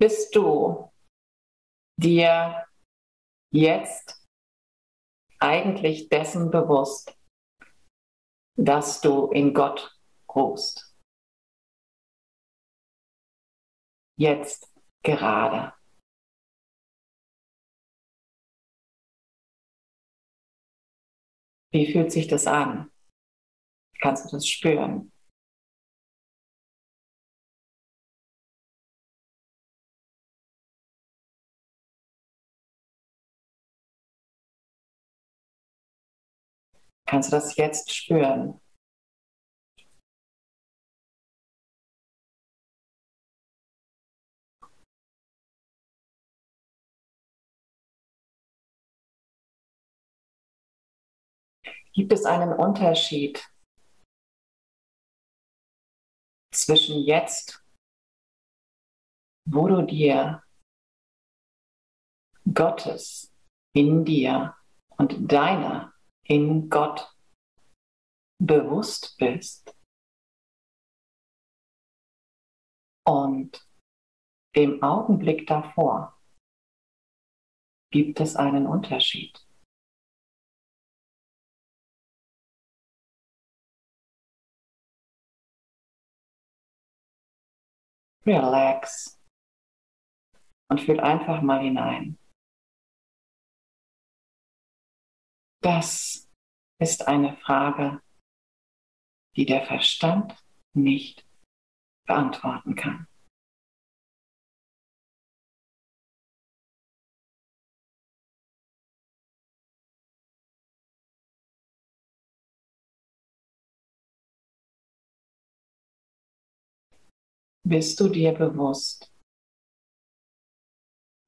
bist du dir jetzt eigentlich dessen bewusst, dass du in Gott ruhst. Jetzt gerade. Wie fühlt sich das an? Kannst du das spüren? Kannst du das jetzt spüren? Gibt es einen Unterschied zwischen jetzt, wo du dir Gottes in dir und deiner in Gott bewusst bist und dem Augenblick davor gibt es einen Unterschied. Relax und fühl einfach mal hinein. Das ist eine Frage, die der Verstand nicht beantworten kann. Bist du dir bewusst,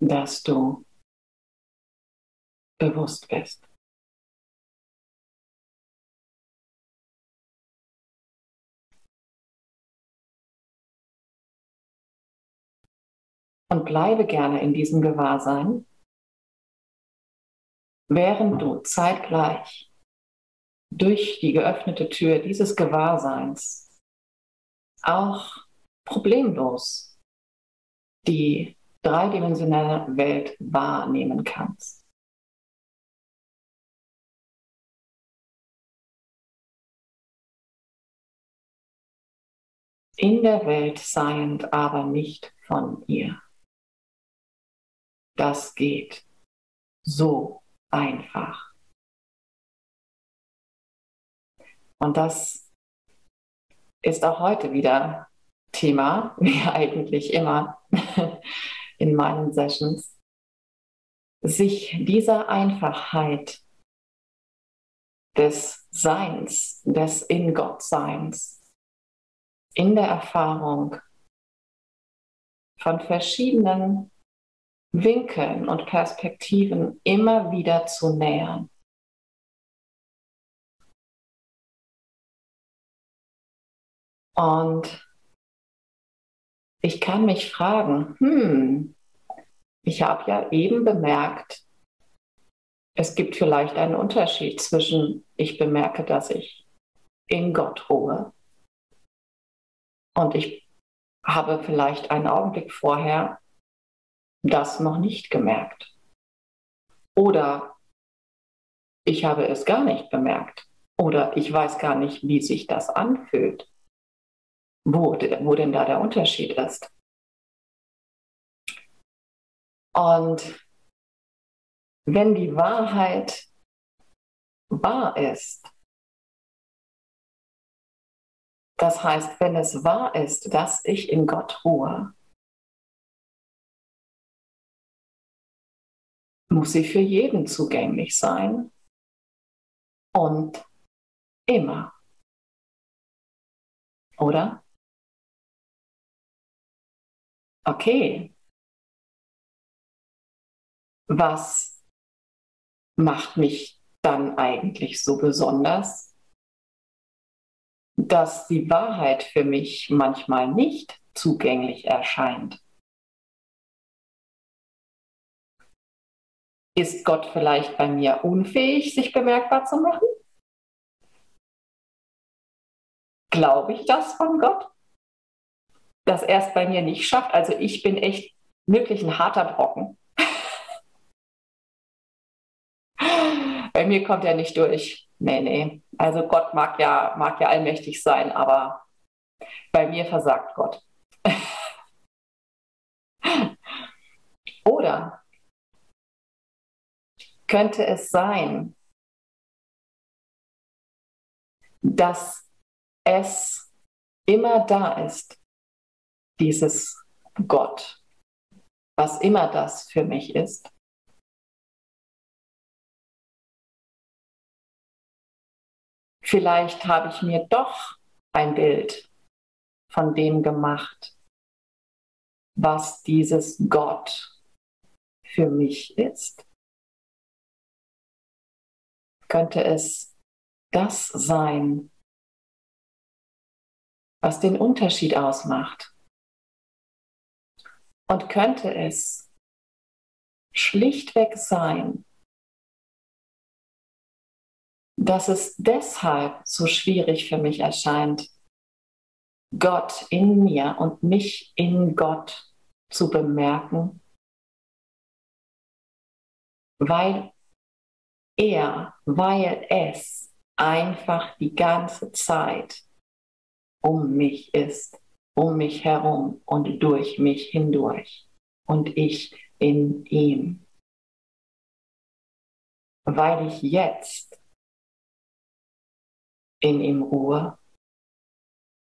dass du bewusst bist? Und bleibe gerne in diesem Gewahrsein, während du zeitgleich durch die geöffnete Tür dieses Gewahrseins auch problemlos die dreidimensionale Welt wahrnehmen kannst. In der Welt seiend, aber nicht von ihr. Das geht so einfach. Und das ist auch heute wieder Thema, wie eigentlich immer in meinen Sessions, sich dieser Einfachheit des Seins, des In Gott Seins, in der Erfahrung von verschiedenen Winkeln und Perspektiven immer wieder zu nähern. Und ich kann mich fragen, hm, ich habe ja eben bemerkt, es gibt vielleicht einen Unterschied zwischen, ich bemerke, dass ich in Gott ruhe und ich habe vielleicht einen Augenblick vorher das noch nicht gemerkt. Oder ich habe es gar nicht bemerkt. Oder ich weiß gar nicht, wie sich das anfühlt. Wo, wo denn da der Unterschied ist. Und wenn die Wahrheit wahr ist, das heißt, wenn es wahr ist, dass ich in Gott ruhe, muss sie für jeden zugänglich sein und immer. Oder? Okay. Was macht mich dann eigentlich so besonders, dass die Wahrheit für mich manchmal nicht zugänglich erscheint? Ist Gott vielleicht bei mir unfähig, sich bemerkbar zu machen? Glaube ich das von Gott? Dass er es bei mir nicht schafft? Also ich bin echt wirklich ein harter Brocken. Bei mir kommt er nicht durch. Nee, nee. Also Gott mag ja, mag ja allmächtig sein, aber bei mir versagt Gott. Oder könnte es sein, dass es immer da ist, dieses Gott, was immer das für mich ist. Vielleicht habe ich mir doch ein Bild von dem gemacht, was dieses Gott für mich ist. Könnte es das sein, was den Unterschied ausmacht? Und könnte es schlichtweg sein, dass es deshalb so schwierig für mich erscheint, Gott in mir und mich in Gott zu bemerken, weil er, weil es einfach die ganze Zeit um mich ist, um mich herum und durch mich hindurch und ich in ihm. Weil ich jetzt in ihm ruhe,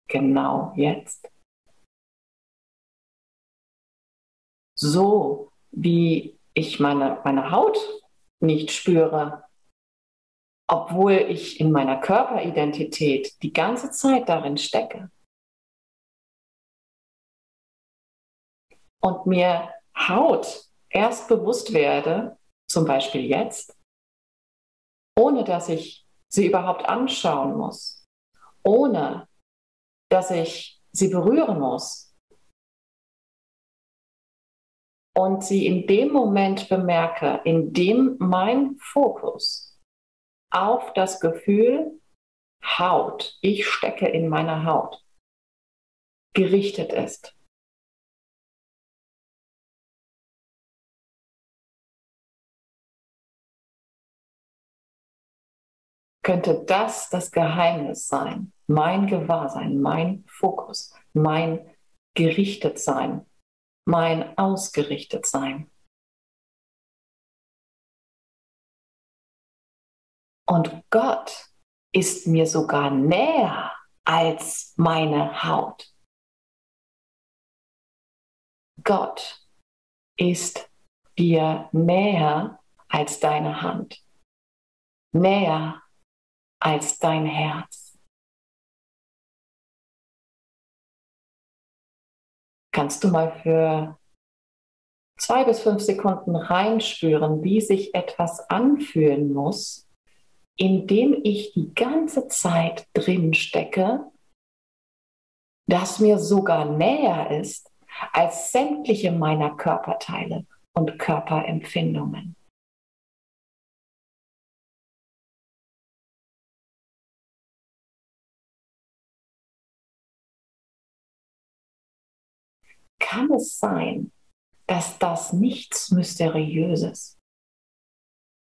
genau jetzt. So wie ich meine, meine Haut nicht spüre, obwohl ich in meiner Körperidentität die ganze Zeit darin stecke. Und mir Haut erst bewusst werde, zum Beispiel jetzt, ohne dass ich sie überhaupt anschauen muss, ohne dass ich sie berühren muss. Und sie in dem Moment bemerke, in dem mein Fokus auf das Gefühl Haut, ich stecke in meiner Haut, gerichtet ist. Könnte das das Geheimnis sein, mein Gewahrsein, mein Fokus, mein gerichtet sein, mein ausgerichtet sein? Und Gott ist mir sogar näher als meine Haut. Gott ist dir näher als deine Hand, näher als dein Herz. Kannst du mal für zwei bis fünf Sekunden reinspüren, wie sich etwas anfühlen muss, indem ich die ganze Zeit drin stecke, das mir sogar näher ist als sämtliche meiner Körperteile und Körperempfindungen. Kann es sein, dass das nichts Mysteriöses,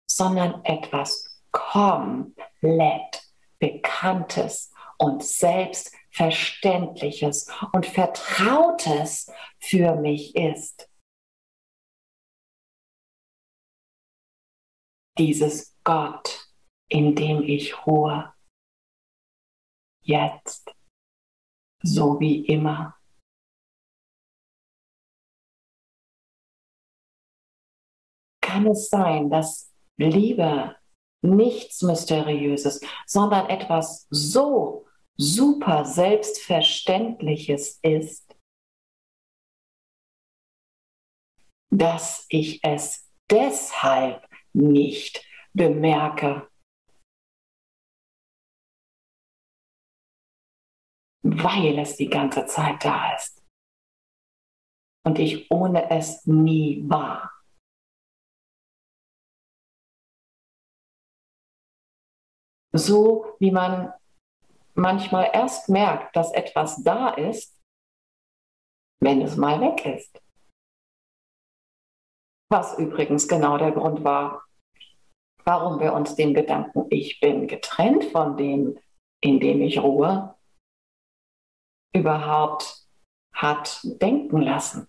sondern etwas komplett Bekanntes und Selbstverständliches und Vertrautes für mich ist. Dieses Gott, in dem ich ruhe, jetzt, so wie immer. Kann es sein, dass Liebe nichts Mysteriöses, sondern etwas so super Selbstverständliches ist, dass ich es deshalb nicht bemerke. Weil es die ganze Zeit da ist. Und ich ohne es nie war. So wie man manchmal erst merkt, dass etwas da ist, wenn es mal weg ist. Was übrigens genau der Grund war, warum wir uns den Gedanken, ich bin getrennt von dem, in dem ich ruhe, überhaupt hat denken lassen.